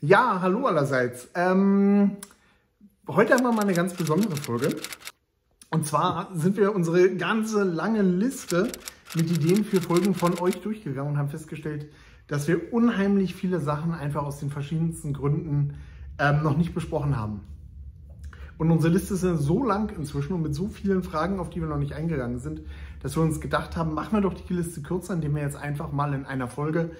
Ja, hallo allerseits. Ähm, heute haben wir mal eine ganz besondere Folge. Und zwar sind wir unsere ganze lange Liste mit Ideen für Folgen von euch durchgegangen und haben festgestellt, dass wir unheimlich viele Sachen einfach aus den verschiedensten Gründen ähm, noch nicht besprochen haben. Und unsere Liste ist so lang inzwischen und mit so vielen Fragen, auf die wir noch nicht eingegangen sind, dass wir uns gedacht haben, machen wir doch die Liste kürzer, indem wir jetzt einfach mal in einer Folge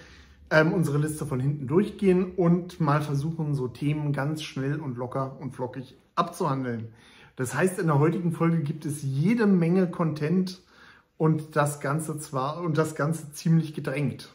ähm, unsere Liste von hinten durchgehen und mal versuchen, so Themen ganz schnell und locker und flockig abzuhandeln. Das heißt, in der heutigen Folge gibt es jede Menge Content und das Ganze zwar und das Ganze ziemlich gedrängt.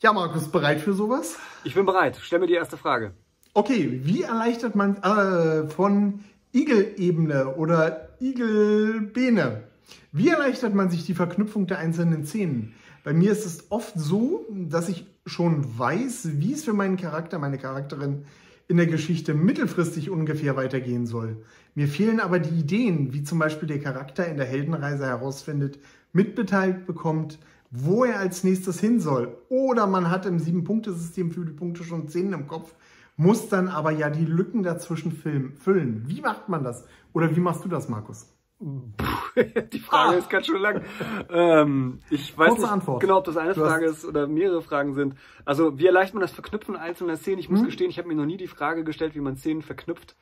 Ja, Markus, bereit für sowas? Ich bin bereit. Stell mir die erste Frage. Okay, wie erleichtert man äh, von Igel-Ebene oder Igel-Bene? Wie erleichtert man sich die Verknüpfung der einzelnen Szenen? Bei mir ist es oft so, dass ich schon weiß, wie es für meinen Charakter, meine Charakterin in der Geschichte mittelfristig ungefähr weitergehen soll. Mir fehlen aber die Ideen, wie zum Beispiel der Charakter in der Heldenreise herausfindet, mitbeteiligt bekommt, wo er als nächstes hin soll. Oder man hat im Sieben-Punkte-System für die Punkte schon Szenen im Kopf, muss dann aber ja die Lücken dazwischen füllen. Wie macht man das? Oder wie machst du das, Markus? Die Frage ah. ist ganz schön lang. Ähm, ich weiß Kurze nicht Antwort. genau, ob das eine du Frage ist oder mehrere Fragen sind. Also wie erleichtert man das Verknüpfen einzelner Szenen? Ich muss hm? gestehen, ich habe mir noch nie die Frage gestellt, wie man Szenen verknüpft.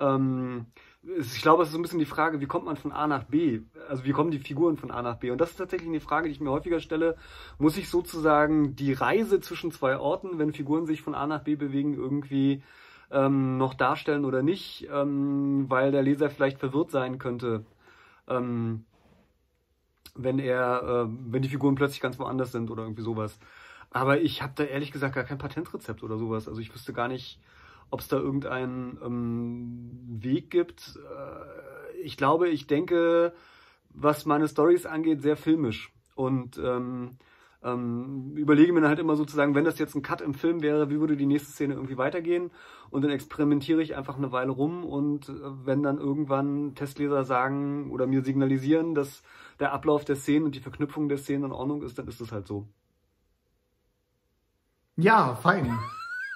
Ähm, ich glaube, es ist so ein bisschen die Frage, wie kommt man von A nach B? Also wie kommen die Figuren von A nach B? Und das ist tatsächlich eine Frage, die ich mir häufiger stelle. Muss ich sozusagen die Reise zwischen zwei Orten, wenn Figuren sich von A nach B bewegen, irgendwie ähm, noch darstellen oder nicht, ähm, weil der Leser vielleicht verwirrt sein könnte, ähm, wenn er, äh, wenn die Figuren plötzlich ganz woanders sind oder irgendwie sowas. Aber ich habe da ehrlich gesagt gar kein Patentrezept oder sowas. Also ich wüsste gar nicht, ob es da irgendeinen ähm, Weg gibt. Äh, ich glaube, ich denke, was meine Stories angeht, sehr filmisch. Und ähm, ähm, überlege mir dann halt immer sozusagen, wenn das jetzt ein Cut im Film wäre, wie würde die nächste Szene irgendwie weitergehen? Und dann experimentiere ich einfach eine Weile rum und äh, wenn dann irgendwann Testleser sagen oder mir signalisieren, dass der Ablauf der Szenen und die Verknüpfung der Szenen in Ordnung ist, dann ist es halt so. Ja, fein.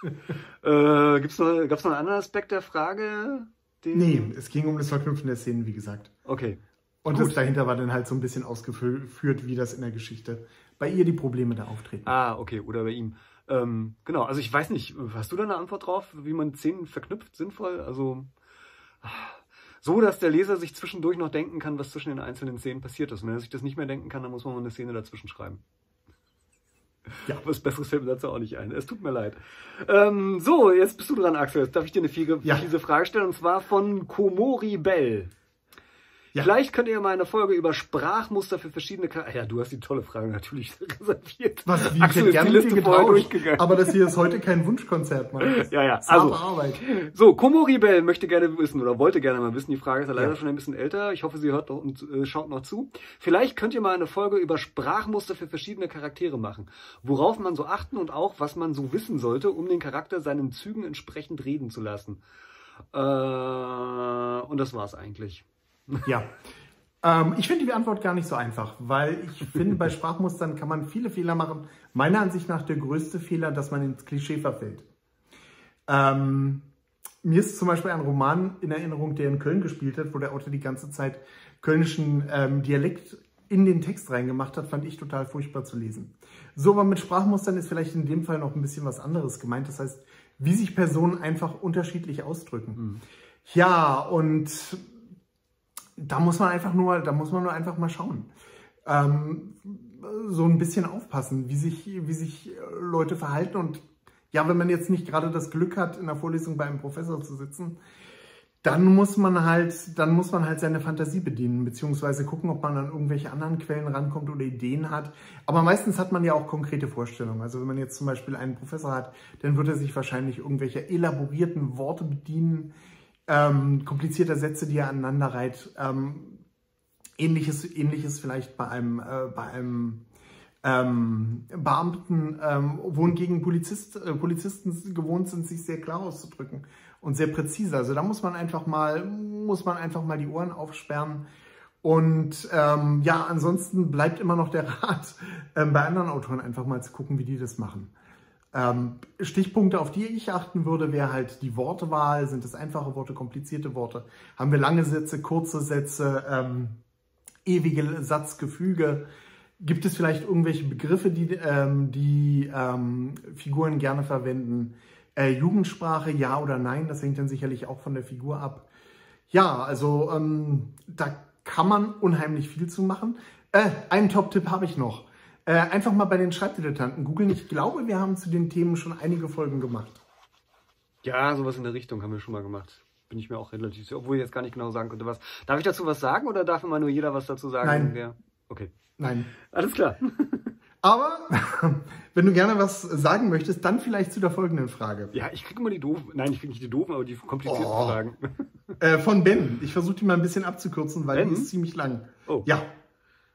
äh, gibt's noch, gab es noch einen anderen Aspekt der Frage? Den... Nee, es ging um das Verknüpfen der Szenen, wie gesagt. Okay. Und Gut. das dahinter war dann halt so ein bisschen ausgeführt, wie das in der Geschichte bei ihr die Probleme da auftreten. Ah, okay, oder bei ihm. Ähm, genau, also ich weiß nicht, hast du da eine Antwort drauf, wie man Szenen verknüpft, sinnvoll? Also so, dass der Leser sich zwischendurch noch denken kann, was zwischen den einzelnen Szenen passiert ist. Und wenn er sich das nicht mehr denken kann, dann muss man mal eine Szene dazwischen schreiben. Ja, was Besseres fällt mir dazu auch nicht ein. Es tut mir leid. Ähm, so, jetzt bist du dran, Axel. Jetzt darf ich dir eine fiese, ja. Frage stellen, und zwar von Komori Bell. Ja. Vielleicht könnt ihr mal eine Folge über Sprachmuster für verschiedene Charaktere. Ja, du hast die tolle Frage natürlich reserviert. Was, wie Axel ist die Liste vorher durchgegangen. Aber das hier ist heute kein Wunschkonzert, Mann. Ja, ja. Also, Arbeit. So, Komori Bell möchte gerne wissen oder wollte gerne mal wissen. Die Frage ist ja leider ja. schon ein bisschen älter. Ich hoffe, sie hört und äh, schaut noch zu. Vielleicht könnt ihr mal eine Folge über Sprachmuster für verschiedene Charaktere machen. Worauf man so achten und auch, was man so wissen sollte, um den Charakter seinen Zügen entsprechend reden zu lassen. Äh, und das war's eigentlich. Ja. Ähm, ich finde die Antwort gar nicht so einfach, weil ich finde, bei Sprachmustern kann man viele Fehler machen. Meiner Ansicht nach der größte Fehler, dass man ins Klischee verfällt. Ähm, mir ist zum Beispiel ein Roman in Erinnerung, der in Köln gespielt hat, wo der Autor die ganze Zeit kölnischen ähm, Dialekt in den Text reingemacht hat, fand ich total furchtbar zu lesen. So, aber mit Sprachmustern ist vielleicht in dem Fall noch ein bisschen was anderes gemeint. Das heißt, wie sich Personen einfach unterschiedlich ausdrücken. Mhm. Ja, und da muss man einfach nur, da muss man nur einfach mal schauen. Ähm, so ein bisschen aufpassen, wie sich, wie sich Leute verhalten. Und ja, wenn man jetzt nicht gerade das Glück hat, in der Vorlesung bei einem Professor zu sitzen, dann muss man halt, dann muss man halt seine Fantasie bedienen, beziehungsweise gucken, ob man an irgendwelche anderen Quellen rankommt oder Ideen hat. Aber meistens hat man ja auch konkrete Vorstellungen. Also wenn man jetzt zum Beispiel einen Professor hat, dann wird er sich wahrscheinlich irgendwelcher elaborierten Worte bedienen, ähm, komplizierter Sätze, die er aneinander reiht. Ähm, ähnliches, ähnliches vielleicht bei einem, äh, bei einem ähm, Beamten, ähm, wohingegen Polizist, äh, Polizisten gewohnt sind, sich sehr klar auszudrücken und sehr präzise. Also da muss man einfach mal, muss man einfach mal die Ohren aufsperren. Und ähm, ja, ansonsten bleibt immer noch der Rat, ähm, bei anderen Autoren einfach mal zu gucken, wie die das machen. Ähm, Stichpunkte, auf die ich achten würde, wäre halt die Wortwahl. Sind es einfache Worte, komplizierte Worte? Haben wir lange Sätze, kurze Sätze, ähm, ewige Satzgefüge? Gibt es vielleicht irgendwelche Begriffe, die ähm, die ähm, Figuren gerne verwenden? Äh, Jugendsprache, ja oder nein? Das hängt dann sicherlich auch von der Figur ab. Ja, also ähm, da kann man unheimlich viel zu machen. Äh, einen Top-Tipp habe ich noch. Äh, einfach mal bei den Schreibdilettanten googeln. Ich glaube, wir haben zu den Themen schon einige Folgen gemacht. Ja, sowas in der Richtung haben wir schon mal gemacht. Bin ich mir auch relativ sicher, obwohl ich jetzt gar nicht genau sagen könnte, was. Darf ich dazu was sagen oder darf immer nur jeder was dazu sagen? Nein. Ja. Okay. Nein. Alles klar. Aber wenn du gerne was sagen möchtest, dann vielleicht zu der folgenden Frage. Ja, ich kriege immer die doofen. Nein, ich kriege nicht die doofen, aber die komplizierten Oh. Fragen. Äh, von Ben. Ich versuche die mal ein bisschen abzukürzen, weil Ben? die ist ziemlich lang. Oh. Ja,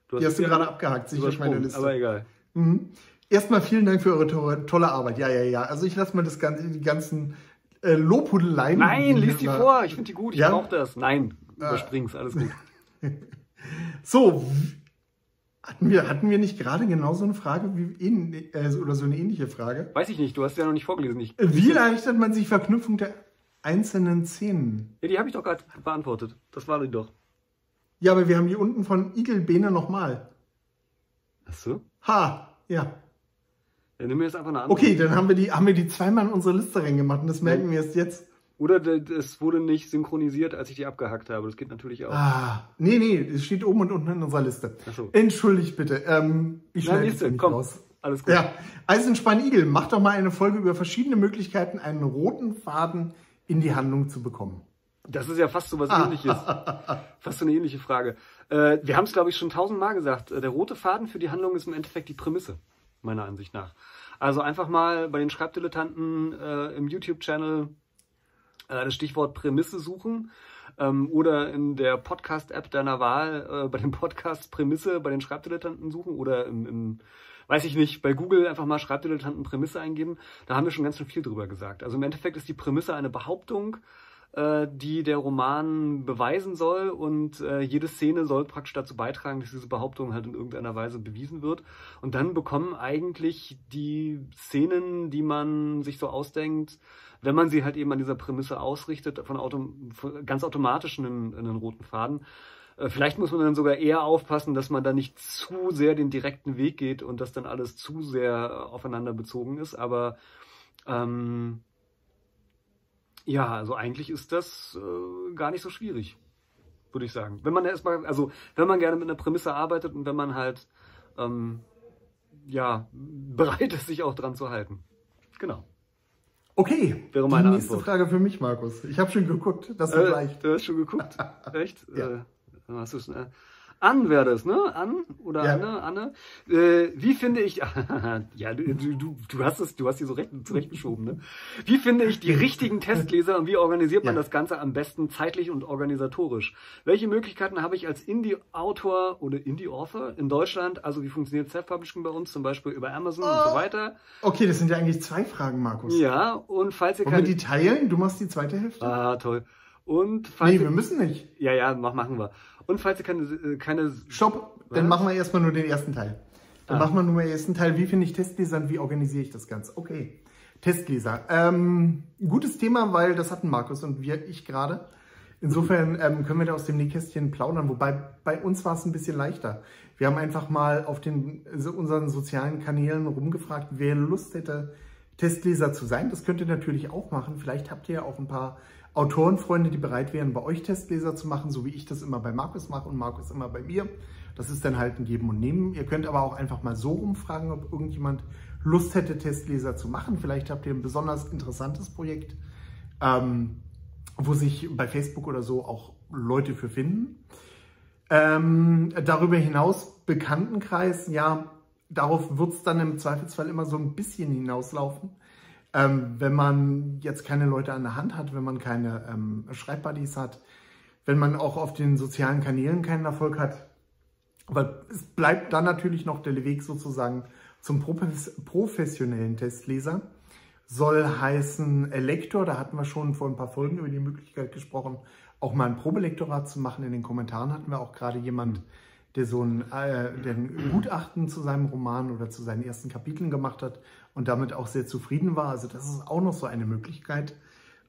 Du die hast du gerade abgehakt, sicher meine Liste. Aber egal. Mhm. Erstmal vielen Dank für eure to tolle Arbeit. Ja, ja, ja. Also ich lasse mal das ganze, die ganzen äh, Lobhudeleien. Nein, lies die vor. Ich finde die gut. Ich Ja? brauche das. Nein, Ah. überspring's. Alles gut. So, hatten wir, hatten wir nicht gerade genau so eine Frage wie äh, oder so eine ähnliche Frage? Weiß ich nicht. Du hast ja noch nicht vorgelesen. Ich, Wie erleichtert man sich Verknüpfung der einzelnen Szenen? ja, die habe ich doch gerade beantwortet. Das war die doch. Ja, aber wir haben die unten von Igelbene nochmal. Ach so? Ha, ja. Dann nimm mir jetzt einfach eine andere. Okay, dann haben wir die, haben wir die zweimal in unsere Liste reingemacht und das merken wir erst jetzt. Oder es wurde nicht synchronisiert, als ich die abgehackt habe. Das geht natürlich auch. Ah, nee, nee, es steht oben und unten in unserer Liste. Ach so. Entschuldigt bitte, ähm, ich schneide nicht komm. raus. Alles gut. Ja, Eisenspahn Igel, mach doch mal eine Folge über verschiedene Möglichkeiten, einen roten Faden in die Handlung zu bekommen. Das ist ja fast so was Ah. ähnliches. fast so eine ähnliche Frage. Äh, wir haben es, glaube ich, schon tausendmal gesagt. Äh, Der rote Faden für die Handlung ist im Endeffekt die Prämisse, meiner Ansicht nach. Also einfach mal bei den Schreibdilettanten äh, im YouTube-Channel äh, das Stichwort Prämisse suchen ähm, oder in der Podcast-App deiner Wahl äh, bei dem Podcast Prämisse bei den Schreibdilettanten suchen oder im, im weiß ich nicht, bei Google einfach mal Schreibdilettanten Prämisse eingeben. Da haben wir schon ganz schön viel drüber gesagt. Also im Endeffekt ist die Prämisse eine Behauptung, äh, die der Roman beweisen soll und äh, jede Szene soll praktisch dazu beitragen, dass diese Behauptung halt in irgendeiner Weise bewiesen wird. Und dann bekommen eigentlich die Szenen, die man sich so ausdenkt, wenn man sie halt eben an dieser Prämisse ausrichtet, von autom von ganz automatisch einen, einen roten Faden. Äh, Vielleicht muss man dann sogar eher aufpassen, dass man da nicht zu sehr den direkten Weg geht und dass dann alles zu sehr äh, aufeinander bezogen ist. Aber ähm, ja, also eigentlich ist das äh, gar nicht so schwierig, würde ich sagen. Wenn man erstmal, also wenn man gerne mit einer Prämisse arbeitet und wenn man halt ähm, ja bereit ist, sich auch dran zu halten. Genau. Okay, Wäre meine die nächste Antwort. Frage für mich, Markus. Ich habe schon geguckt, das wird Äh, leicht. du hast schon geguckt? Echt? Ja. Äh, hast du's, äh, An wäre das, ne? An oder Ja. Anne? Anne? Äh, wie finde ich, ja, du, du, du, hast es, du hast die so recht, zurechtgeschoben, ne? Wie finde ich die richtigen Testleser und wie organisiert man Ja. das Ganze am besten zeitlich und organisatorisch? Welche Möglichkeiten habe ich als Indie-Autor oder Indie-Author in Deutschland? Also wie funktioniert Self-Publishing bei uns, zum Beispiel über Amazon und Oh. so weiter? Okay, das sind ja eigentlich zwei Fragen, Markus. Ja, und falls ihr Wollen wir keine... die teilen? Du machst die zweite Hälfte? Ah, toll. Und falls nee, wir müssen nicht. Ja, ja, mach, machen wir. Und falls ihr keine, äh, keine Stopp, dann machen wir erstmal nur den ersten Teil. Dann Ah. machen wir nur den ersten Teil. Wie finde ich Testleser und wie organisiere ich das Ganze? Okay, Testleser. Ähm, gutes Thema, weil das hatten Markus und wir, ich gerade. Insofern ähm, können wir da aus dem Nähkästchen plaudern, wobei bei uns war es ein bisschen leichter. Wir haben einfach mal auf den, unseren sozialen Kanälen rumgefragt, wer Lust hätte, Testleser zu sein. Das könnt ihr natürlich auch machen. Vielleicht habt ihr ja auch ein paar Autorenfreunde, die bereit wären, bei euch Testleser zu machen, so wie ich das immer bei Markus mache und Markus immer bei mir. Das ist dann halt ein Geben und Nehmen. Ihr könnt aber auch einfach mal so rumfragen, ob irgendjemand Lust hätte, Testleser zu machen. Vielleicht habt ihr ein besonders interessantes Projekt, ähm, wo sich bei Facebook oder so auch Leute für finden. Ähm, darüber hinaus Bekanntenkreis, ja, darauf wird es dann im Zweifelsfall immer so ein bisschen hinauslaufen. Ähm, wenn man jetzt keine Leute an der Hand hat, wenn man keine ähm, Schreibbuddies hat, wenn man auch auf den sozialen Kanälen keinen Erfolg hat. Aber es bleibt dann natürlich noch der Weg sozusagen zum Profes- professionellen Testleser. Soll heißen äh, Lektor, da hatten wir schon vor ein paar Folgen über die Möglichkeit gesprochen, auch mal ein Probelektorat zu machen. In den Kommentaren hatten wir auch gerade jemand, der so ein, äh, der ein Gutachten zu seinem Roman oder zu seinen ersten Kapiteln gemacht hat und damit auch sehr zufrieden war. Also das ist auch noch so eine Möglichkeit.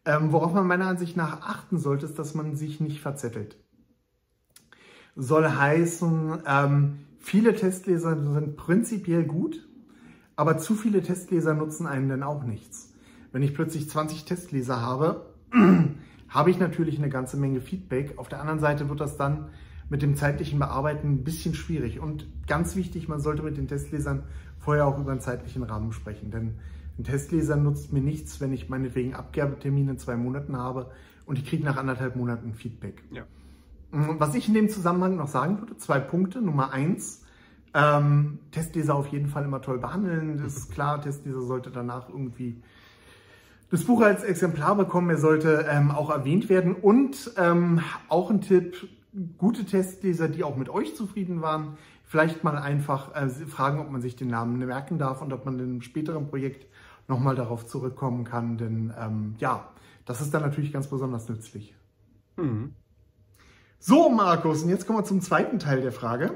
Ähm, worauf man meiner Ansicht nach achten sollte, ist, dass man sich nicht verzettelt. Soll heißen, ähm, viele Testleser sind prinzipiell gut, aber zu viele Testleser nutzen einen dann auch nichts. Wenn ich plötzlich 20 Testleser habe, habe ich natürlich eine ganze Menge Feedback. Auf der anderen Seite wird das dann mit dem zeitlichen Bearbeiten ein bisschen schwierig. Und ganz wichtig, man sollte mit den Testlesern vorher auch über einen zeitlichen Rahmen sprechen. Denn ein Testleser nutzt mir nichts, wenn ich meinetwegen Abgabetermine in zwei Monaten habe und ich kriege nach anderthalb Monaten Feedback. Ja. Was ich in dem Zusammenhang noch sagen würde, zwei Punkte. Nummer eins, ähm, Testleser auf jeden Fall immer toll behandeln. Das ist klar, Testleser sollte danach irgendwie das Buch als Exemplar bekommen. Er sollte ähm, auch erwähnt werden. Und ähm, auch ein Tipp, gute Testleser, die auch mit euch zufrieden waren, vielleicht mal einfach äh, fragen, ob man sich den Namen merken darf und ob man in einem späteren Projekt nochmal darauf zurückkommen kann. Denn ähm, ja, das ist dann natürlich ganz besonders nützlich. Mhm. So, Markus, und jetzt kommen wir zum zweiten Teil der Frage.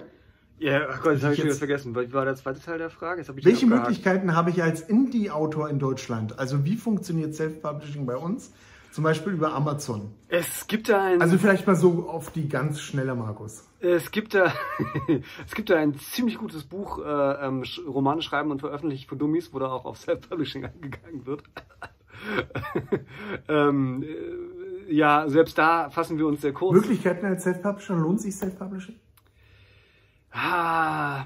Ja, ach Gott, jetzt habe ich wieder vergessen. Wie war der zweite Teil der Frage? welche Möglichkeiten habe ich als Indie-Autor in Deutschland? Also wie funktioniert Self-Publishing bei uns? Zum Beispiel über Amazon. Es gibt da ein. Also vielleicht mal so auf die ganz schnelle Markus. Es gibt da, es gibt da ein ziemlich gutes Buch, äh, ähm, Romane schreiben und veröffentlichen für Dummies, wo da auch auf Self-Publishing eingegangen wird. ähm, äh, ja, selbst da fassen wir uns sehr kurz. Möglichkeiten als Self-Publisher, lohnt sich Self-Publishing? Ah.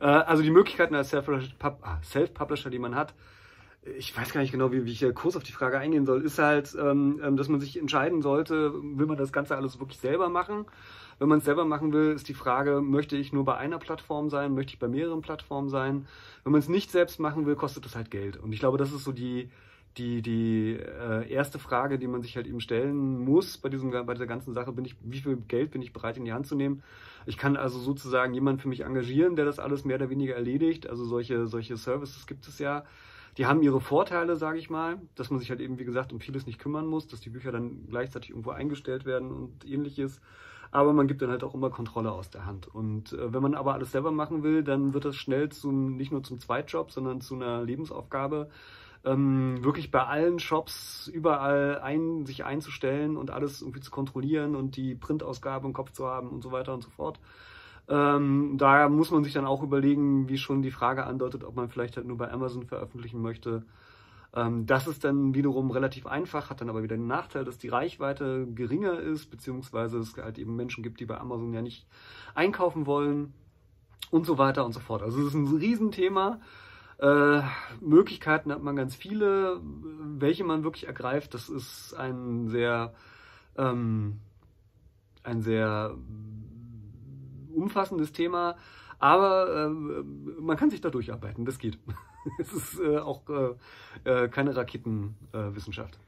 Äh, also die Möglichkeiten als Self-Publisher, die man hat, ich weiß gar nicht genau, wie, wie ich kurz auf die Frage eingehen soll, ist halt, ähm, ähm, dass man sich entscheiden sollte, will man das Ganze alles wirklich selber machen? Wenn man es selber machen will, ist die Frage, möchte ich nur bei einer Plattform sein, möchte ich bei mehreren Plattformen sein? Wenn man es nicht selbst machen will, kostet das halt Geld. Und ich glaube, das ist so die, die, die äh, erste Frage, die man sich halt eben stellen muss bei, diesem, bei dieser ganzen Sache, bin ich, wie viel Geld bin ich bereit in die Hand zu nehmen? Ich kann also sozusagen jemanden für mich engagieren, der das alles mehr oder weniger erledigt. Also solche, solche Services gibt es ja. Die haben ihre Vorteile, sage ich mal, dass man sich halt eben, wie gesagt, um vieles nicht kümmern muss, dass die Bücher dann gleichzeitig irgendwo eingestellt werden und ähnliches. Aber man gibt dann halt auch immer Kontrolle aus der Hand. Und äh, wenn man aber alles selber machen will, dann wird das schnell zum, nicht nur zum Zweitjob, sondern zu einer Lebensaufgabe ähm, wirklich bei allen Shops überall ein, sich einzustellen und alles irgendwie zu kontrollieren und die Printausgabe im Kopf zu haben und so weiter und so fort. Ähm, da muss man sich dann auch überlegen, wie schon die Frage andeutet, ob man vielleicht halt nur bei Amazon veröffentlichen möchte. Ähm, das ist dann wiederum relativ einfach, hat dann aber wieder den Nachteil, dass die Reichweite geringer ist, beziehungsweise es halt eben Menschen gibt, die bei Amazon ja nicht einkaufen wollen und so weiter und so fort. Also es ist ein Riesenthema. Äh, Möglichkeiten hat man ganz viele. Welche man wirklich ergreift, das ist ein sehr, ähm, ein sehr umfassendes Thema. Aber äh, man kann sich da durcharbeiten, das geht. es ist äh, auch äh, äh, keine Raketenwissenschaft.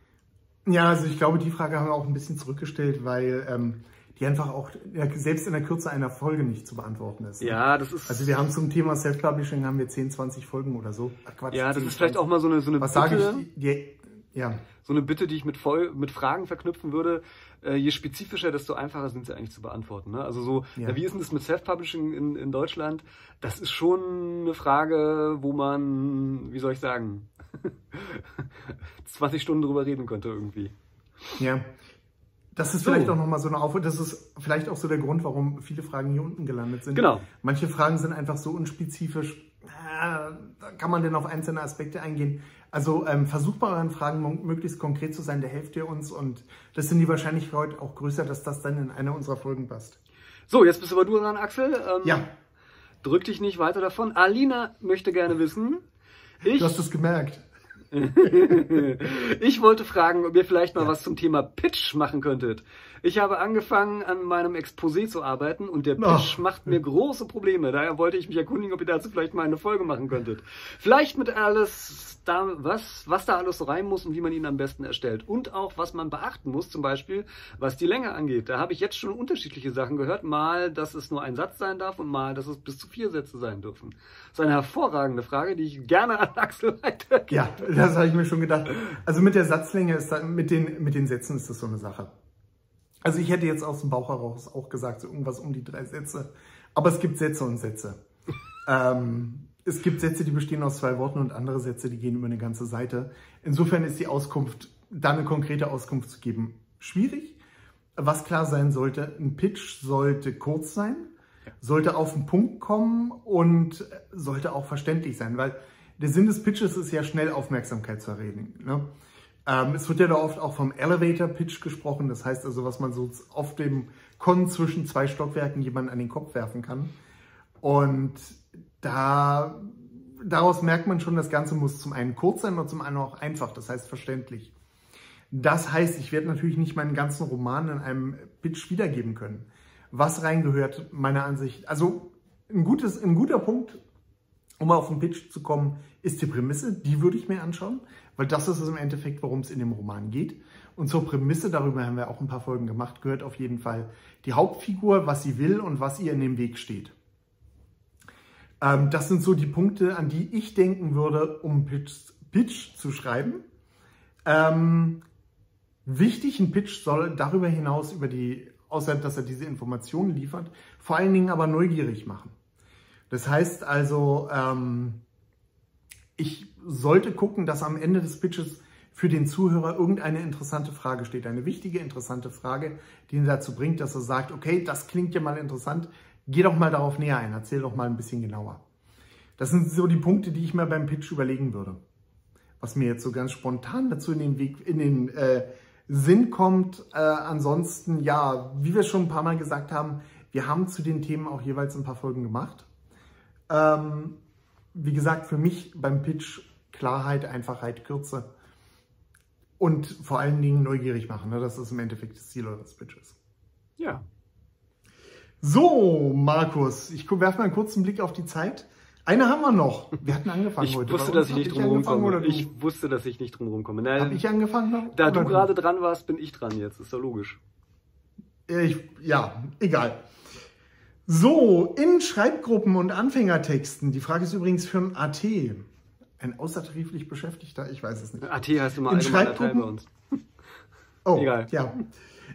ja, also ich glaube, die Frage haben wir auch ein bisschen zurückgestellt, weil ähm, die einfach auch selbst in der Kürze einer Folge nicht zu beantworten ist. Ja, das ist. Also wir haben zum Thema Self-Publishing haben wir 10, 20 Folgen oder so. Ach, Quatsch, ja, das 10, ist vielleicht auch mal so eine, so eine Was Bitte, sage ich? Die, ja. So eine Bitte, die ich mit, voll, mit Fragen verknüpfen würde. Äh, je spezifischer, desto einfacher sind sie eigentlich zu beantworten. Ne? Also so, ja. wie ist denn das mit Self-Publishing in, in Deutschland? Das ist schon eine Frage, wo man, wie soll ich sagen, 20 Stunden drüber reden könnte irgendwie. Ja, das ist so. vielleicht auch nochmal so eine Aufruhr. Das ist vielleicht auch so der Grund, warum viele Fragen hier unten gelandet sind. Genau. Manche Fragen sind einfach so unspezifisch. Äh, da kann man denn auf einzelne Aspekte eingehen. Also ähm, versucht bei euren Fragen möglichst konkret zu sein, da helft ihr uns und das sind die Wahrscheinlichkeit auch größer, dass das dann in eine unserer Folgen passt. So, jetzt bist aber du dran, Axel. Ähm, ja. Drück dich nicht weiter davon. Alina möchte gerne wissen. Ich, du hast es gemerkt. ich wollte fragen, ob ihr vielleicht mal ja. was zum Thema Pitch machen könntet. Ich habe angefangen, an meinem Exposé zu arbeiten und der Pitch oh. macht mir große Probleme. Daher wollte ich mich erkundigen, ob ihr dazu vielleicht mal eine Folge machen könntet. Vielleicht mit alles, da, was, was da alles so rein muss und wie man ihn am besten erstellt. Und auch, was man beachten muss, zum Beispiel, was die Länge angeht. Da habe ich jetzt schon unterschiedliche Sachen gehört. Mal, dass es nur ein Satz sein darf und mal, dass es bis zu vier Sätze sein dürfen. Das ist eine hervorragende Frage, die ich gerne an Axel weitergebe. Ja, das habe ich mir schon gedacht. Also mit der Satzlänge ist da, mit den, mit den Sätzen ist das so eine Sache. Also ich hätte jetzt aus dem Bauch heraus auch gesagt, so irgendwas um die drei Sätze. Aber es gibt Sätze und Sätze. ähm, es gibt Sätze, die bestehen aus zwei Worten und andere Sätze, die gehen über eine ganze Seite. Insofern ist die Auskunft, da eine konkrete Auskunft zu geben, schwierig. Was klar sein sollte, ein Pitch sollte kurz sein, sollte auf den Punkt kommen und sollte auch verständlich sein, weil der Sinn des Pitches ist ja schnell Aufmerksamkeit zu erregen. Ne? Ähm, es wird ja da oft auch vom Elevator Pitch gesprochen, das heißt also, was man so auf dem Con zwischen zwei Stockwerken jemanden an den Kopf werfen kann. Und da, daraus merkt man schon, das Ganze muss zum einen kurz sein und zum anderen auch einfach, das heißt verständlich. Das heißt, ich werde natürlich nicht meinen ganzen Roman in einem Pitch wiedergeben können. Was reingehört, meiner Ansicht, also ein, gutes, ein guter Punkt, um auf den Pitch zu kommen, ist die Prämisse. Die würde ich mir anschauen, weil das ist es im Endeffekt, worum es in dem Roman geht. Und zur Prämisse, darüber haben wir auch ein paar Folgen gemacht, gehört auf jeden Fall die Hauptfigur, was sie will und was ihr in dem Weg steht. Ähm, das sind so die Punkte, an die ich denken würde, um Pitch, Pitch zu schreiben. Ähm, wichtig, ein Pitch soll darüber hinaus, über die, außer dass er diese Informationen liefert, vor allen Dingen aber neugierig machen. Das heißt also, ähm, ich sollte gucken, dass am Ende des Pitches für den Zuhörer irgendeine interessante Frage steht, eine wichtige, interessante Frage, die ihn dazu bringt, dass er sagt, okay, das klingt ja mal interessant, geh doch mal darauf näher ein, erzähl doch mal ein bisschen genauer. Das sind so die Punkte, die ich mir beim Pitch überlegen würde. Was mir jetzt so ganz spontan dazu in den Weg, in den äh, Sinn kommt. Äh, ansonsten, ja, wie wir schon ein paar Mal gesagt haben, wir haben zu den Themen auch jeweils ein paar Folgen gemacht. Ähm, wie gesagt, für mich beim Pitch Klarheit, Einfachheit, Kürze und vor allen Dingen neugierig machen. Ne? Das ist im Endeffekt das Ziel eures Pitches. Ja, so, Markus, ich werfe mal einen kurzen Blick auf die Zeit. Eine haben wir noch. Wir hatten angefangen ich heute. Wusste, dass ich nicht drum rumkomme. Ich wusste, dass ich nicht drum rumkomme. Habe ich angefangen? Da du gerade dran warst, bin ich dran jetzt. Ist ja logisch. Ich, ja, egal. So, in Schreibgruppen und Anfängertexten. Die Frage ist übrigens für ein AT. Ein außertariflich Beschäftigter? Ich weiß es nicht. AT heißt immer in Schreibgruppen bei uns. Oh, Egal. ja.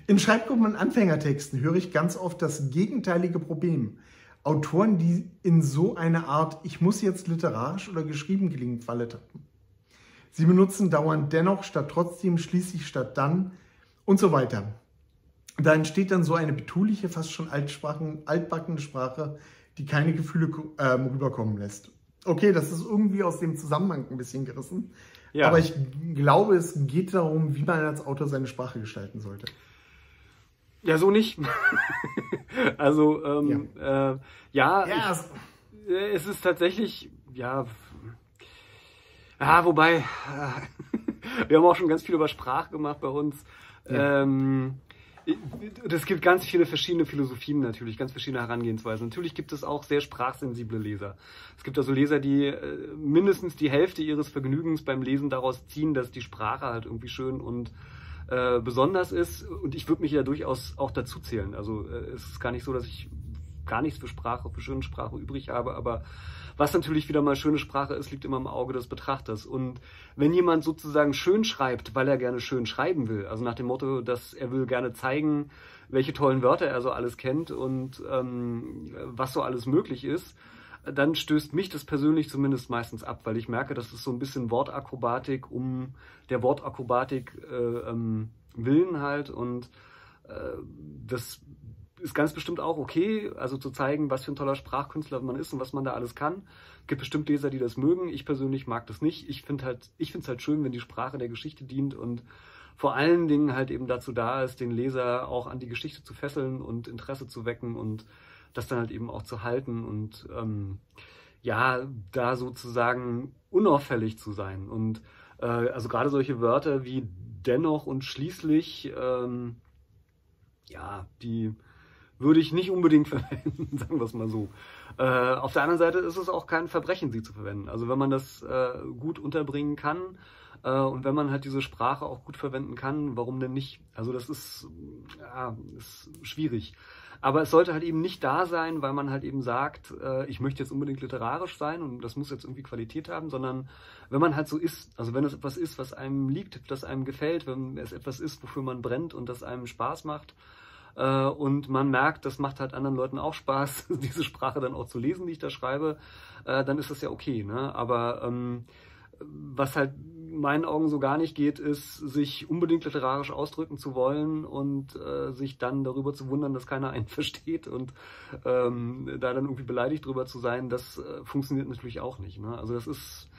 In Schreibgruppen und Anfängertexten höre ich ganz oft das gegenteilige Problem. Autoren, die in so eine Art Ich muss jetzt literarisch oder geschrieben gelingen Falle tappen. Sie benutzen dauernd dennoch statt trotzdem, schließlich statt dann und so weiter. Da entsteht dann so eine betuliche, fast schon altbackene Sprache, die keine Gefühle äh, rüberkommen lässt. Okay, das ist irgendwie aus dem Zusammenhang ein bisschen gerissen. Ja. Aber ich glaube, es geht darum, wie man als Autor seine Sprache gestalten sollte. Ja, so nicht. also, ähm, ja, äh, ja, ja ich, äh, es ist tatsächlich, ja, ja wobei, äh, wir haben auch schon ganz viel über Sprache gemacht bei uns. Ähm, es gibt ganz viele verschiedene Philosophien natürlich, ganz verschiedene Herangehensweisen. Natürlich gibt es auch sehr sprachsensible Leser. Es gibt also Leser, die äh, mindestens die Hälfte ihres Vergnügens beim Lesen daraus ziehen, dass die Sprache halt irgendwie schön und äh, besonders ist. Und ich würde mich ja durchaus auch dazu zählen. Also äh, es ist gar nicht so, dass ich gar nichts für Sprache, für schöne Sprache übrig habe, aber was natürlich wieder mal schöne Sprache ist, liegt immer im Auge des Betrachters. Und wenn jemand sozusagen schön schreibt, weil er gerne schön schreiben will, also nach dem Motto, dass er will gerne zeigen, welche tollen Wörter er so alles kennt und ähm, was so alles möglich ist, dann stößt mich das persönlich zumindest meistens ab, weil ich merke, das ist so ein bisschen Wortakrobatik um der Wortakrobatik äh, ähm, willen halt und äh, das ist ganz bestimmt auch okay, also zu zeigen, was für ein toller Sprachkünstler man ist und was man da alles kann. Gibt bestimmt Leser, die das mögen. Ich persönlich mag das nicht. Ich finde halt, ich finde es halt schön, wenn die Sprache der Geschichte dient und vor allen Dingen halt eben dazu da ist, den Leser auch an die Geschichte zu fesseln und Interesse zu wecken und das dann halt eben auch zu halten und ähm, ja, da sozusagen unauffällig zu sein. Und äh, also gerade solche Wörter wie dennoch und schließlich, ähm, ja, die würde ich nicht unbedingt verwenden, sagen wir es mal so. Äh, auf der anderen Seite ist es auch kein Verbrechen, sie zu verwenden. Also wenn man das äh, gut unterbringen kann äh, und wenn man halt diese Sprache auch gut verwenden kann, warum denn nicht? Also das ist, ja, ist schwierig. Aber es sollte halt eben nicht da sein, weil man halt eben sagt, äh, ich möchte jetzt unbedingt literarisch sein und das muss jetzt irgendwie Qualität haben, sondern wenn man halt so ist, also wenn es etwas ist, was einem liegt, das einem gefällt, wenn es etwas ist, wofür man brennt und das einem Spaß macht, und man merkt, das macht halt anderen Leuten auch Spaß, diese Sprache dann auch zu lesen, die ich da schreibe, äh, dann ist das ja okay. Ne? Aber ähm, was halt in meinen Augen so gar nicht geht, ist, sich unbedingt literarisch ausdrücken zu wollen und äh, sich dann darüber zu wundern, dass keiner einen versteht und ähm, da dann irgendwie beleidigt drüber zu sein, das äh, funktioniert natürlich auch nicht. Ne? Also das ist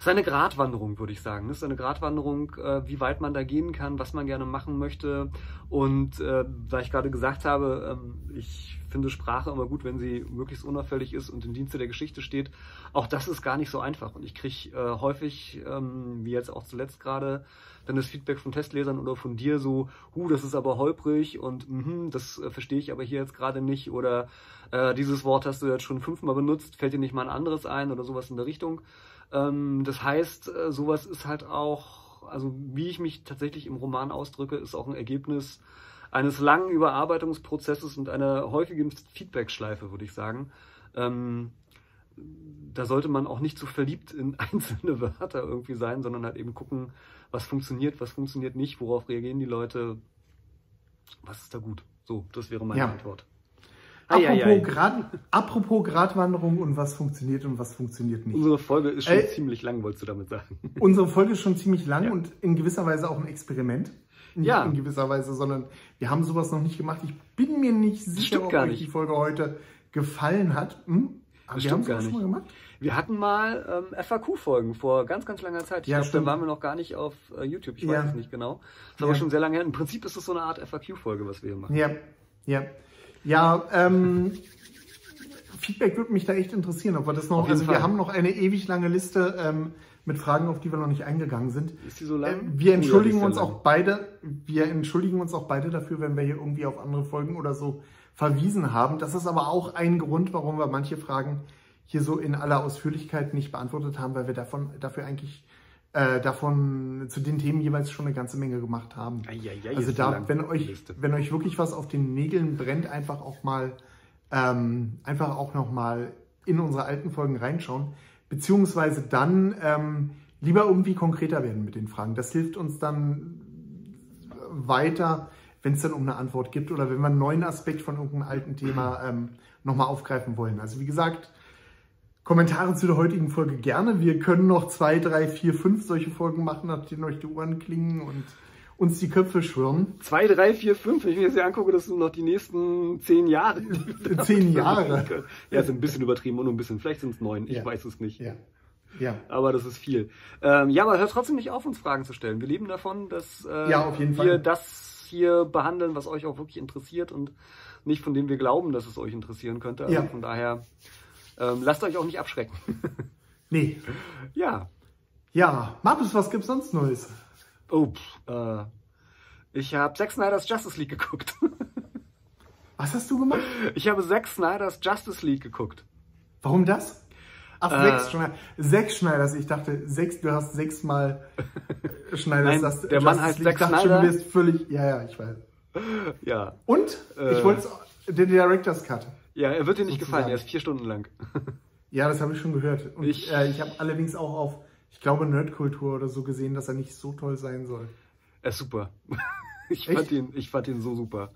ist eine Gratwanderung, würde ich sagen. Das ist eine Gratwanderung, äh, wie weit man da gehen kann, was man gerne machen möchte. Und äh, weil ich gerade gesagt habe, ähm, ich finde Sprache immer gut, wenn sie möglichst unauffällig ist und im Dienste der Geschichte steht. Auch das ist gar nicht so einfach. Und ich kriege äh, häufig, ähm, wie jetzt auch zuletzt gerade, dann das Feedback von Testlesern oder von dir so, hu, das ist aber holprig und mh, das äh, verstehe ich aber hier jetzt gerade nicht oder äh, dieses Wort hast du jetzt schon fünfmal benutzt, fällt dir nicht mal ein anderes ein oder sowas in der Richtung. Ähm, das heißt, äh, sowas ist halt auch, also wie ich mich tatsächlich im Roman ausdrücke, ist auch ein Ergebnis eines langen Überarbeitungsprozesses und einer häufigen Feedbackschleife, würde ich sagen. Ähm, da sollte man auch nicht zu so verliebt in einzelne Wörter irgendwie sein, sondern halt eben gucken, was funktioniert, was funktioniert nicht, worauf reagieren die Leute, was ist da gut. So, das wäre meine ja. Antwort. Apropos, Grad, apropos Gratwanderung und was funktioniert und was funktioniert nicht. Unsere Folge ist schon äh, ziemlich lang, wolltest du damit sagen. Unsere Folge ist schon ziemlich lang ja. und in gewisser Weise auch ein Experiment. Nicht ja. in gewisser Weise, sondern wir haben sowas noch nicht gemacht. Ich bin mir nicht sicher, ob euch die Folge heute gefallen hat. Hm? Aber wir haben es schon mal gemacht. Wir hatten mal ähm, FAQ-Folgen vor ganz, ganz langer Zeit. Ich ja, glaube, da waren wir noch gar nicht auf äh, YouTube. Ich ja. weiß es nicht genau. Das ist ja. aber schon sehr lange her. Im Prinzip ist es so eine Art FAQ-Folge, was wir hier machen. Ja, ja. Ja, ähm, Feedback würde mich da echt interessieren, ob wir das noch. Also Fall. wir haben noch eine ewig lange Liste ähm, mit Fragen, auf die wir noch nicht eingegangen sind. Ist die so lang? Äh, wir entschuldigen uns auch beide. Wir entschuldigen uns auch beide dafür, wenn wir hier irgendwie auf andere Folgen oder so verwiesen haben. Das ist aber auch ein Grund, warum wir manche Fragen hier so in aller Ausführlichkeit nicht beantwortet haben, weil wir davon dafür eigentlich äh, davon zu den Themen jeweils schon eine ganze Menge gemacht haben. Eieiei, also da, wenn euch, wenn euch wirklich was auf den Nägeln brennt, einfach auch mal, ähm, einfach auch noch mal in unsere alten Folgen reinschauen, beziehungsweise dann ähm, lieber irgendwie konkreter werden mit den Fragen. Das hilft uns dann weiter, wenn es dann um eine Antwort gibt oder wenn wir einen neuen Aspekt von irgendeinem alten Thema ähm, nochmal aufgreifen wollen. Also wie gesagt, Kommentare zu der heutigen Folge gerne. Wir können noch zwei, drei, vier, fünf solche Folgen machen, nach denen euch die Ohren klingen und uns die Köpfe schwirren. Zwei, drei, vier, fünf. Wenn ich mir das hier angucke, das sind noch die nächsten zehn Jahre. zehn Jahre. Ja, ist ein bisschen übertrieben und ein bisschen. Vielleicht sind es neun. Ich ja. weiß es nicht. Ja. Ja. Aber das ist viel. Ähm, ja, aber hört trotzdem nicht auf, uns Fragen zu stellen. Wir leben davon, dass äh, ja, wir Fall. das hier behandeln, was euch auch wirklich interessiert und nicht von dem wir glauben, dass es euch interessieren könnte. Also ja. von daher ähm, lasst euch auch nicht abschrecken. nee. Ja. Ja, Markus, was gibt's sonst Neues? Oh, äh, ich habe Zack Snyder's Justice League geguckt. was hast du gemacht? Ich habe Zack Snyder's Justice League geguckt. Warum das? Ach, äh, sechs, Schneider, sechs Schneiders. Ich dachte, sechs, du hast sechsmal Schneiders. Nein, das, der Mann heißt Zack Snyder. Schon, du bist völlig, ja, ja, ich weiß. Ja. Und? Äh, ich wollte den Director's Cut. Ja, er wird dir nicht sozusagen. gefallen, er ist vier Stunden lang. ja, das habe ich schon gehört. Und ich, äh, ich habe allerdings auch auf, ich glaube, Nerdkultur oder so gesehen, dass er nicht so toll sein soll. Er ist super. ich, fand ihn, ich fand ihn so super.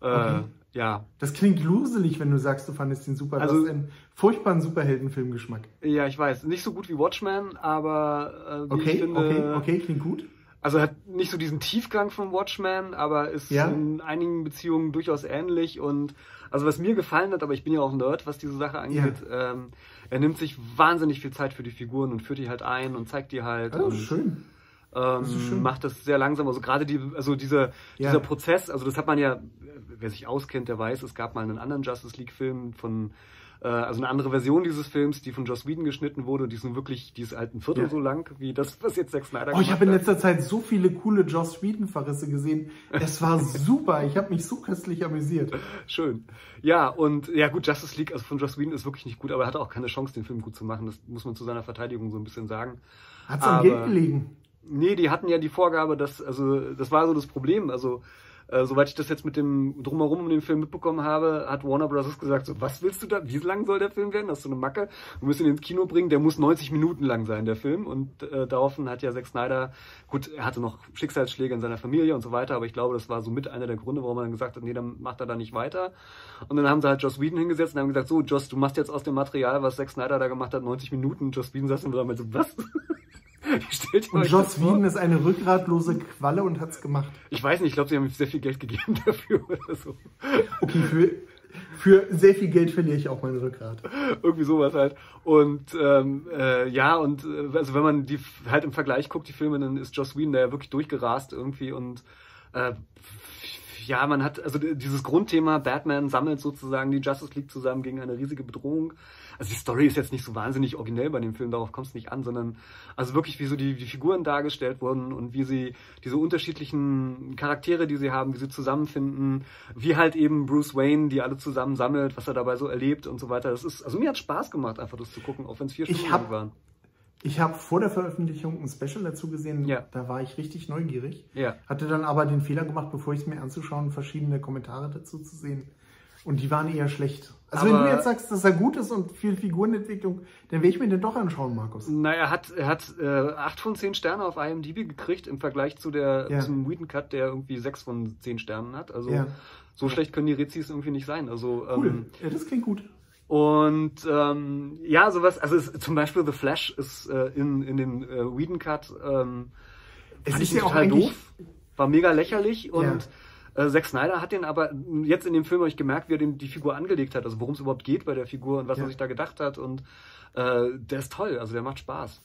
Äh, okay. ja. Das klingt gruselig, wenn du sagst, du fandest ihn super. Also, du hast einen furchtbaren Superheldenfilmgeschmack. Ja, ich weiß. Nicht so gut wie Watchmen, aber äh, okay, finde, okay, okay, klingt gut. Also er hat nicht so diesen Tiefgang von Watchmen, aber ist ja. in einigen Beziehungen durchaus ähnlich und also was mir gefallen hat, aber ich bin ja auch ein Nerd, was diese Sache angeht, ja. ähm, er nimmt sich wahnsinnig viel Zeit für die Figuren und führt die halt ein und zeigt die halt. Oh, und, schön. Ähm, das. Macht das sehr langsam. Also gerade die, also diese, ja. dieser Prozess, also das hat man ja, wer sich auskennt, der weiß, es gab mal einen anderen Justice League-Film von äh, also eine andere Version dieses Films, die von Joss Whedon geschnitten wurde und die sind wirklich, die ist halt ein Viertel ja. so lang, wie das, was jetzt Zack Snyder Oh, ich habe in letzter Zeit so viele coole Joss Whedon-Verrisse gesehen. Es war super. Ich habe mich so köstlich amüsiert. Schön. Ja, und ja gut, Justice League also von Joss Whedon ist wirklich nicht gut, aber er hatte auch keine Chance, den Film gut zu machen. Das muss man zu seiner Verteidigung so ein bisschen sagen. Hat es am Geld gelegen? Nee, die hatten ja die Vorgabe, dass, also das war so das Problem. Also Äh, soweit ich das jetzt mit dem Drumherum um den Film mitbekommen habe, hat Warner Bros. gesagt, so, was willst du da? Wie lang soll der Film werden? Das ist so eine Macke. Wir müssen ihn ins Kino bringen. Der muss 90 Minuten lang sein, der Film. Und äh, daraufhin hat ja Zack Snyder, gut, er hatte noch Schicksalsschläge in seiner Familie und so weiter, aber ich glaube, das war so mit einer der Gründe, warum er dann gesagt hat, nee, dann macht er da nicht weiter. Und dann haben sie halt Joss Whedon hingesetzt und haben gesagt, so, Joss, du machst jetzt aus dem Material, was Zack Snyder da gemacht hat, 90 Minuten. Joss Whedon saß und damit so, was? und Joss Whedon ist eine rückgratlose Qualle und hat's gemacht. Ich weiß nicht, ich glaube, sie haben sehr viel Geld gegeben dafür oder so. Okay, für, für sehr viel Geld verliere ich auch mein Rückgrat. Irgendwie sowas halt. Und ähm, äh, ja, und äh, also wenn man die halt im Vergleich guckt, die Filme, dann ist Joss Whedon da ja wirklich durchgerast irgendwie und äh, ja, man hat also dieses Grundthema, Batman sammelt sozusagen die Justice League zusammen gegen eine riesige Bedrohung. Also die Story ist jetzt nicht so wahnsinnig originell bei dem Film, darauf kommt es nicht an, sondern also wirklich, wie so die, die Figuren dargestellt wurden und wie sie diese unterschiedlichen Charaktere, die sie haben, wie sie zusammenfinden, wie halt eben Bruce Wayne, die alle zusammen sammelt, was er dabei so erlebt und so weiter. Das ist, also mir hat Spaß gemacht, einfach das zu gucken, auch wenn es vier Stunden lang waren. Ich habe vor der Veröffentlichung ein Special dazu gesehen, ja. da war ich richtig neugierig. Ja. Hatte dann aber den Fehler gemacht, bevor ich es mir anzuschauen, verschiedene Kommentare dazu zu sehen. Und die waren eher schlecht. Also aber wenn du jetzt sagst, dass er gut ist und viel Figurenentwicklung, dann will ich mir den doch anschauen, Markus. Na, er hat, er hat äh, 8 von 10 Sterne auf IMDb gekriegt im Vergleich zu der, ja. zum Whedon Cut, der irgendwie 6 von 10 Sternen hat. Also ja. so schlecht können die Rezis irgendwie nicht sein. Also, cool. Ähm, ja, das klingt gut. Und ähm, ja, sowas, also es, zum Beispiel The Flash ist äh, in, in dem äh, Whedon Cut ähm, es ist ja total doof, war mega lächerlich und ja. Äh, Zack Snyder hat den aber jetzt in dem Film habe ich gemerkt, wie er den, die Figur angelegt hat, also worum es überhaupt geht bei der Figur und was ja. er sich da gedacht hat und äh, der ist toll, also der macht Spaß.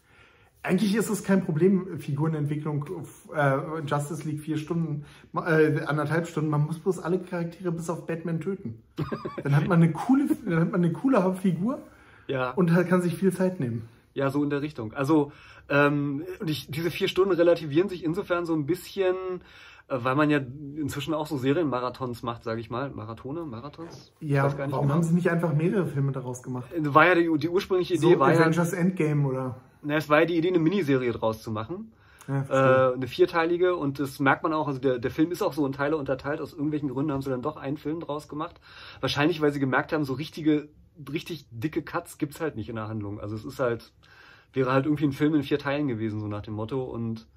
Eigentlich ist es kein Problem, Figurenentwicklung, äh, Justice League vier Stunden, äh, anderthalb Stunden. Man muss bloß alle Charaktere bis auf Batman töten. dann hat man eine coole, dann hat man eine coole Figur ja. und kann sich viel Zeit nehmen. Ja, so in der Richtung. Also ähm, und ich, diese vier Stunden relativieren sich insofern so ein bisschen, weil man ja inzwischen auch so Serienmarathons macht, sage ich mal. Marathone, Marathons? Ja, warum genau. haben sie nicht einfach mehrere Filme daraus gemacht? War ja die, die ursprüngliche Idee, so, war Avengers ja... Endgame oder... Na, es war ja die Idee, eine Miniserie draus zu machen. Ja, äh, eine vierteilige und das merkt man auch, also der, der Film ist auch so in Teile unterteilt, aus irgendwelchen Gründen haben sie dann doch einen Film draus gemacht. Wahrscheinlich, weil sie gemerkt haben, so richtige, richtig dicke Cuts gibt's halt nicht in der Handlung. Also es ist halt, wäre halt irgendwie ein Film in vier Teilen gewesen, so nach dem Motto und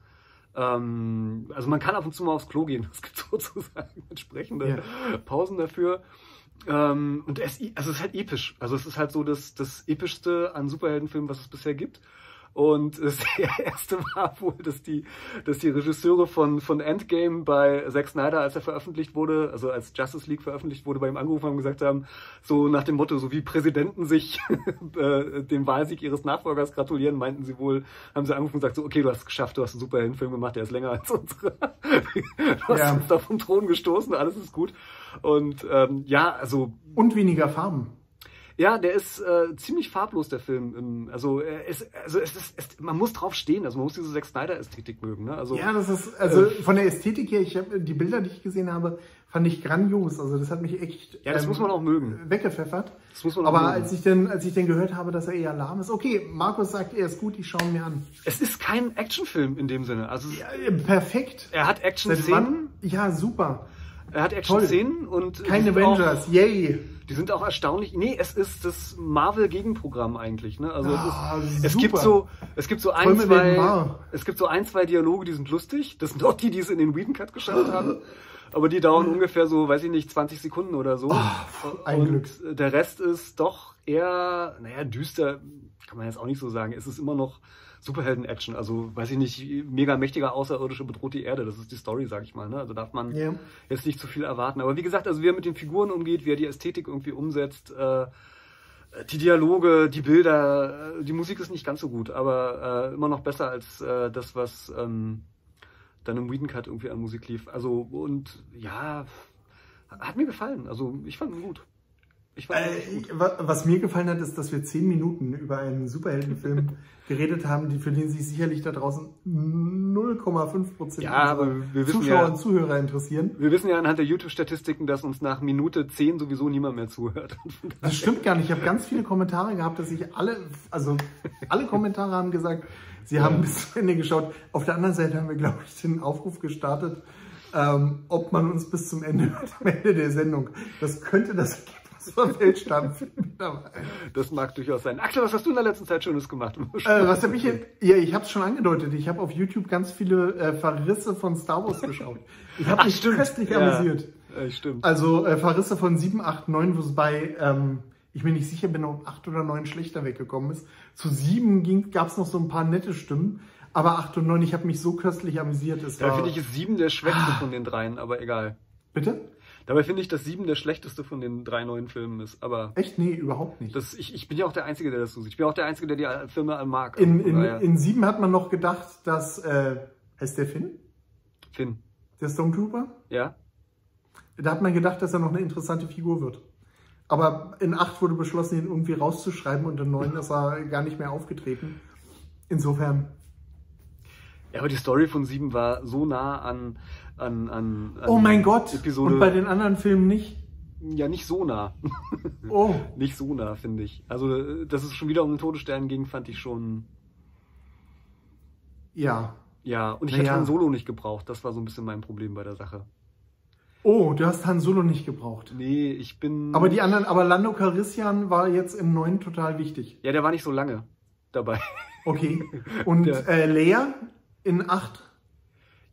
ähm, also man kann ab und zu mal aufs Klo gehen, es gibt sozusagen entsprechende ja. Pausen dafür. Ähm, und es, also es ist halt episch. Also es ist halt so das, das epischste an Superheldenfilmen, was es bisher gibt. Und das erste war wohl, dass die, dass die Regisseure von, von Endgame bei Zack Snyder, als er veröffentlicht wurde, also als Justice League veröffentlicht wurde, bei ihm angerufen haben und gesagt haben, so nach dem Motto, so wie Präsidenten sich äh, dem Wahlsieg ihres Nachfolgers gratulieren, meinten sie wohl, haben sie angerufen und gesagt, so, okay, du hast es geschafft, du hast einen Superheldenfilm gemacht, der ist länger als unsere. du hast ja. uns da vom Thron gestoßen, alles ist gut. Und ähm, ja, also. Und weniger Farben. Ja, der ist äh, ziemlich farblos, der Film. Also, er ist, also es ist, es, man muss drauf stehen. Also man muss diese Zack Snyder-Ästhetik mögen. Ne? Also, ja, das ist, also äh, von der Ästhetik her, ich habe die Bilder, die ich gesehen habe, fand ich grandios. Also das hat mich echt ja, das ähm, muss man auch mögen. weggepfeffert. Das muss man auch Aber mögen. als ich dann, als ich dann gehört habe, dass er eher lahm ist, okay, Markus sagt, er ist gut, ich schaue mir an. Es ist kein Actionfilm in dem Sinne. Also ja, perfekt. Er hat Action-Szenen. Ja, super. Er hat Action-Szenen und keine Avengers, yay. Die sind auch erstaunlich. Nee, es ist das Marvel-Gegenprogramm eigentlich. Ne? Also oh, es, ist, es gibt so, es gibt so ein, zwei, es gibt so ein, zwei Dialoge, die sind lustig. Das sind auch die, die es in den Whedon Cut geschafft haben. Aber die dauern ungefähr so, weiß ich nicht, 20 Sekunden oder so. Oh, ein Und Glück. der Rest ist doch eher, naja, düster, kann man jetzt auch nicht so sagen. Es ist immer noch Superhelden-Action. Also, weiß ich nicht, mega mächtiger Außerirdische bedroht die Erde. Das ist die Story, sag ich mal. Ne? Also darf man yeah. jetzt nicht zu viel erwarten. Aber wie gesagt, also wie er mit den Figuren umgeht, wie er die Ästhetik irgendwie umsetzt, äh, die Dialoge, die Bilder, äh, die Musik ist nicht ganz so gut, aber äh, immer noch besser als äh, das, was ähm, dann im Whedon Cut irgendwie an Musik lief. Also, und ja, hat mir gefallen. Also, ich fand ihn gut. Äh, was mir gefallen hat, ist, dass wir zehn Minuten über einen Superheldenfilm geredet haben, die, für den sich sicherlich da draußen 0,5 Prozent ja, Zuschauer ja, und Zuhörer interessieren. Wir wissen ja anhand der YouTube-Statistiken, dass uns nach Minute 10 sowieso niemand mehr zuhört. Das stimmt gar nicht. Ich habe ganz viele Kommentare gehabt, dass sich alle, also alle Kommentare haben gesagt, sie haben ja. bis zu Ende geschaut. Auf der anderen Seite haben wir, glaube ich, den Aufruf gestartet, ähm, ob man uns bis zum Ende, am Ende der Sendung, das könnte das Ergebnis verfälscht haben. Das mag durchaus sein. Axel, was hast du in der letzten Zeit Schönes gemacht? Äh, was habe ich jetzt? Ja, ich habe es schon angedeutet. Ich habe auf YouTube ganz viele äh, Verrisse von Star Wars geschaut. Ich habe mich stimmt. köstlich Ja. amüsiert. Äh, stimmt. Also äh, Verrisse von 7, 8, 9, wo es bei, ähm, ich mir nicht sicher bin, ob 8 oder 9 schlechter weggekommen ist. Zu 7 gab es noch so ein paar nette Stimmen. Aber 8 und 9, ich habe mich so köstlich amüsiert. Es Da finde ich ist sieben der schwächste von den dreien, aber egal. Bitte? Dabei finde ich, dass sieben der schlechteste von den drei neuen Filmen ist. Aber Echt? Nee, überhaupt nicht. das, ich, ich bin ja auch der Einzige, der das so sieht. Ich bin auch der Einzige, der die Filme mag. In, Also in, in 7 hat man noch gedacht, dass, äh, heißt der Finn? Finn. Der Stormtrooper? Ja? Da hat man gedacht, dass er noch eine interessante Figur wird. Aber in 8 wurde beschlossen, ihn irgendwie rauszuschreiben und in 9 ist er gar nicht mehr aufgetreten. Insofern, Ja, aber die Story von sieben war so nah an, an, an, an oh mein Gott! Episode. Und bei den anderen Filmen nicht? ja, nicht so nah. Oh, nicht so nah, finde ich. Also, dass es schon wieder um den Todesstern ging, fand ich schon. ja. Ja, und ich Naja. hätte Han Solo nicht gebraucht. Das war so ein bisschen mein Problem bei der Sache. Oh, du hast Han Solo nicht gebraucht. Nee, ich bin. Aber die anderen, aber Lando Calrissian war jetzt im 9 total wichtig. Ja, der war nicht so lange dabei. Okay. Und Ja. äh, Leia in 8.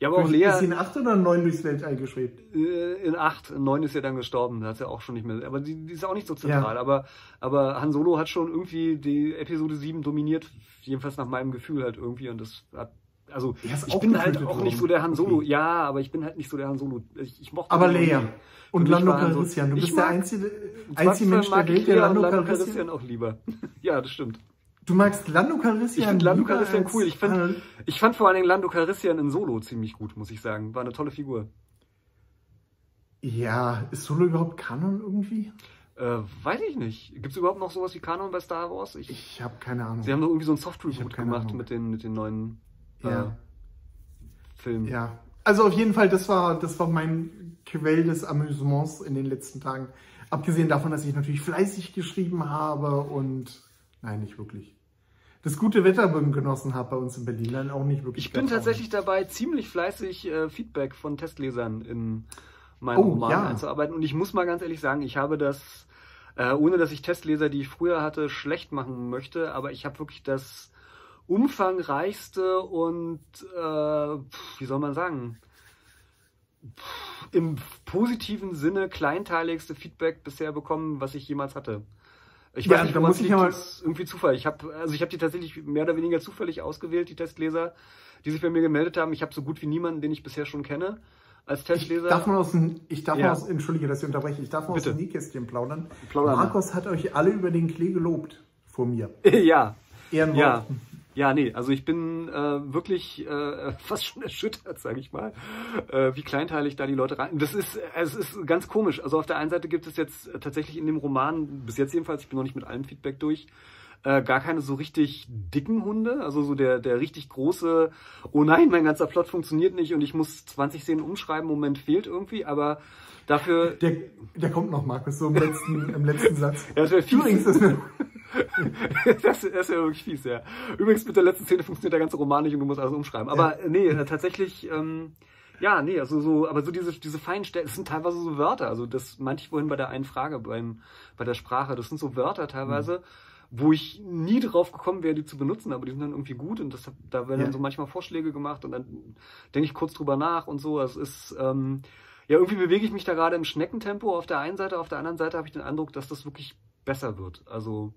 Ja, aber auch Ist Lea sie in 8 oder in 9 durchs Weltall geschwebt? äh, in 8, in 9 ist ja dann gestorben. Da hat ja auch schon nicht mehr. Aber die, die ist auch nicht so zentral. Ja. Aber, aber Han Solo hat schon irgendwie die Episode 7 dominiert. Jedenfalls nach meinem Gefühl halt irgendwie. Und das hat. Also, ist ich bin halt auch nicht so der Han Solo. Okay. Ja, aber ich bin halt nicht so der Han Solo. Ich, ich mochte Aber Leia nie. und Lando Calrissian. Du bist der einzige, einzige Mensch der Welt, der Lea Lando. Calrissian auch lieber. ja, das stimmt. Du magst Lando Calrissian? Ich finde Lando Calrissian cool. Ich, find, Han- ich fand vor allen Dingen Lando Calrissian in Solo ziemlich gut, muss ich sagen. War eine tolle Figur. Ja, ist Solo überhaupt Kanon irgendwie? Äh, weiß ich nicht. Gibt es überhaupt noch sowas wie Kanon bei Star Wars? Ich, Ich habe keine Ahnung. sie haben doch irgendwie so ein Soft Ich hab Reboot keine gemacht Ahnung. mit den, mit den neuen äh, Ja. Filmen. Ja. Also auf jeden Fall, das war, das war mein Quell des Amüsements in den letzten Tagen. Abgesehen davon, dass ich natürlich fleißig geschrieben habe und nein, nicht wirklich. Das gute Wetter genossen habe bei uns in Berlin, dann auch nicht wirklich. Ich bin tatsächlich dabei, ziemlich fleißig äh, Feedback von Testlesern in meinen Oh, Roman ja. einzuarbeiten. Und ich muss mal ganz ehrlich sagen, ich habe das, äh, ohne dass ich Testleser, die ich früher hatte, schlecht machen möchte, aber ich habe wirklich das umfangreichste und, äh, wie soll man sagen, im positiven Sinne kleinteiligste Feedback bisher bekommen, was ich jemals hatte. Ich Ja, weiß nicht, da muss ich das ist irgendwie Zufall. Ich habe also ich habe die tatsächlich mehr oder weniger zufällig ausgewählt, die Testleser, die sich bei mir gemeldet haben. Ich habe so gut wie niemanden, den ich bisher schon kenne, als Ich Testleser. darf mal aus dem, ich darf Ja. mal aus, entschuldige, dass ich unterbreche, ich darf mal Bitte. aus dem Nähkästchen plaudern. Plauder mal. Markus hat euch alle über den Klee gelobt vor mir. ja, Ehrenwort. ja. Ja, nee, also ich bin äh, wirklich äh, fast schon erschüttert, sage ich mal, äh, wie kleinteilig da die Leute rein. Das ist, es ist ganz komisch. Also auf der einen Seite gibt es jetzt tatsächlich in dem Roman, bis jetzt jedenfalls, ich bin noch nicht mit allem Feedback durch, äh, gar keine so richtig dicken Hunde. Also so der, der richtig große, oh nein, mein ganzer Plot funktioniert nicht und ich muss 20 Szenen umschreiben, Moment fehlt irgendwie, aber dafür. Der, der kommt noch, Markus, so im letzten, im letzten Satz. Ja, das wäre fies. Übrigens ist mir, das, das ja wirklich fies, ja. Übrigens, mit der letzten Szene funktioniert der ganze Roman nicht und du musst alles umschreiben. Aber äh, nee, äh, tatsächlich, ähm, ja, nee, also so, aber so diese, diese feinen Stellen, es sind teilweise so Wörter. Also das meinte ich vorhin bei der einen Frage, beim, bei der Sprache. Das sind so Wörter teilweise, wo ich nie drauf gekommen wäre, die zu benutzen, aber die sind dann irgendwie gut und das, da werden Ja. dann so manchmal Vorschläge gemacht und dann denke ich kurz drüber nach und so. Es ist, ähm, ja, irgendwie bewege ich mich da gerade im Schneckentempo auf der einen Seite, auf der anderen Seite habe ich den Eindruck, dass das wirklich besser wird. Also,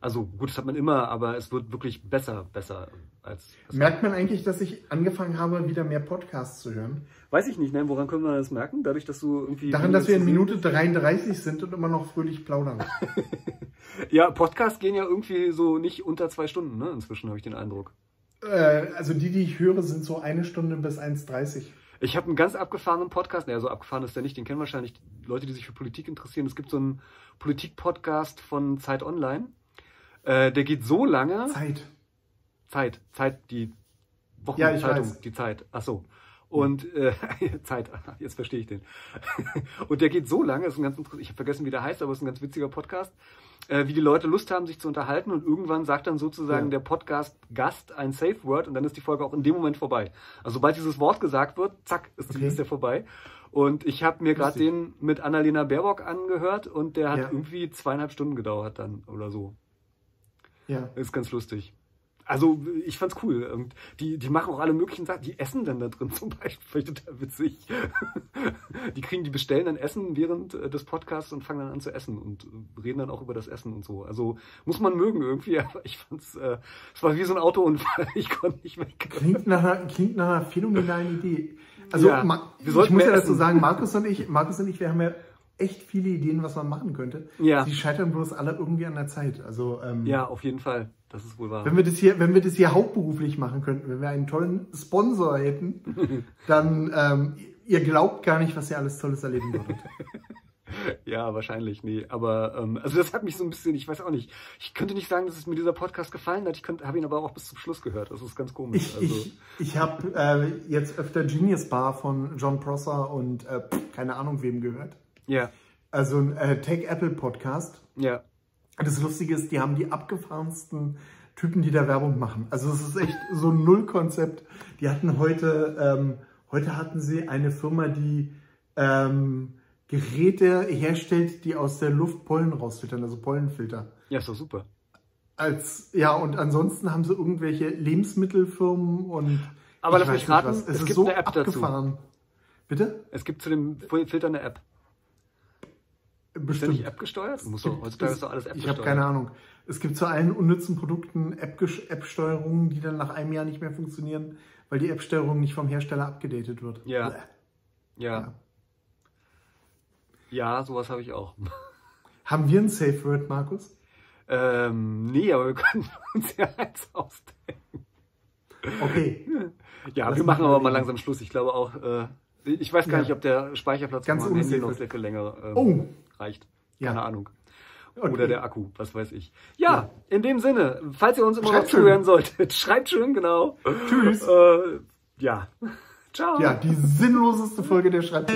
also gut, das hat man immer, aber es wird wirklich besser, besser als. merkt man eigentlich, dass ich angefangen habe, wieder mehr Podcasts zu hören? Weiß ich nicht, ne? Woran können wir das merken? Dadurch, dass du irgendwie. Daran, dass wir in Minute 33 sind und immer noch fröhlich plaudern. Ja, Podcasts gehen ja irgendwie so nicht unter zwei Stunden, ne? Inzwischen habe ich den Eindruck. äh, also die, die ich höre, sind so eine Stunde bis 1,30. Ich habe einen ganz abgefahrenen Podcast, naja, so abgefahren ist der nicht, den kennen wahrscheinlich Leute, die sich für Politik interessieren. Es gibt so einen Politik-Podcast von Zeit Online. Äh, der geht so lange. Zeit. Zeit, Zeit, die Ja, Wochenzeitung, weiß. die Zeit. Ach so. Und äh, Zeit, jetzt verstehe ich den. und der geht so lange, ist ein ganz ich habe vergessen, wie der heißt, aber es ist ein ganz witziger Podcast, äh, wie die Leute Lust haben, sich zu unterhalten und irgendwann sagt dann sozusagen Ja. der Podcast-Gast ein Safe Word und dann ist die Folge auch in dem Moment vorbei. Also sobald dieses Wort gesagt wird, zack, ist, Okay. ist der vorbei. Und ich habe mir gerade den mit Annalena Baerbock angehört und der hat Ja. irgendwie zweieinhalb Stunden gedauert dann oder so. Ja. Ist ganz lustig. Also ich fand's cool. Und die, die machen auch alle möglichen Sachen. Die essen dann da drin zum Beispiel. Ich total witzig. Die kriegen, die bestellen dann Essen während äh, des Podcasts und fangen dann an zu essen und äh, reden dann auch über das Essen und so. Also muss man mögen irgendwie, aber ich fand's, äh, es war wie so ein Autounfall. Ich konnte nicht weg. Klingt nach einer, klingt nach einer phänomenalen Idee. Also Ja, wir ich muss ja dazu sagen, Markus und ich, Markus und ich, wir haben ja echt viele Ideen, was man machen könnte. Ja. Die scheitern bloß alle irgendwie an der Zeit. Also ähm, Ja, auf jeden Fall. Das ist wohl wahr. wenn wir das hier, wenn wir das hier hauptberuflich machen könnten, wenn wir einen tollen Sponsor hätten, dann ähm, ihr glaubt gar nicht, was ihr alles Tolles erleben würdet. Ja, wahrscheinlich, nee. Aber ähm, also das hat mich so ein bisschen, ich weiß auch nicht. Ich könnte nicht sagen, dass es mir dieser Podcast gefallen hat. Ich habe ihn aber auch bis zum Schluss gehört. Das ist ganz komisch. Ich, also, ich, ich habe äh, jetzt öfter Genius Bar von John Prosser und äh, keine Ahnung wem gehört. Ja, Also ein äh, Take Apple Podcast. ja. Das Lustige ist, die haben die abgefahrensten Typen, die da Werbung machen. Also es ist echt so ein Nullkonzept. Die hatten heute, ähm, heute hatten sie eine Firma, die ähm, Geräte herstellt, die aus der Luft Pollen rausfiltern, also Pollenfilter. Ja, ist doch super. Als, ja, und ansonsten haben sie irgendwelche Lebensmittelfirmen und Aber lass mich raten, es es ist gibt so eine App dazu. abgefahren. Bitte? Es gibt zu dem Filter eine App. Ist Bestimmt. nicht App gesteuert? Muss doch, heutzutage ist doch alles App ich habe keine Ahnung. Es gibt zu allen unnützen Produkten App-Steuerungen, die dann nach einem Jahr nicht mehr funktionieren, weil die App-Steuerung nicht vom Hersteller abgedatet wird. Ja. Bäh. Ja. Ja, sowas habe ich auch. Haben wir ein Safe Word, Markus? Ähm, nee, aber wir können uns ja eins ausdenken. Okay. Ja, Lass wir machen aber mal langsam Schluss. Ich glaube auch, äh, ich weiß gar Ja. nicht, ob der Speicherplatz Ganz von meinem Handy unsafe. noch sehr viel länger ähm, Oh. Reicht. Ja. Keine Ahnung. Okay. Oder der Akku, was weiß ich. Ja, in dem Sinne, falls ihr uns immer noch Schreibt schön. zuhören solltet, schreibt schön, genau. Tschüss. Äh, ja. Ciao. Ja, die sinnloseste Folge der was.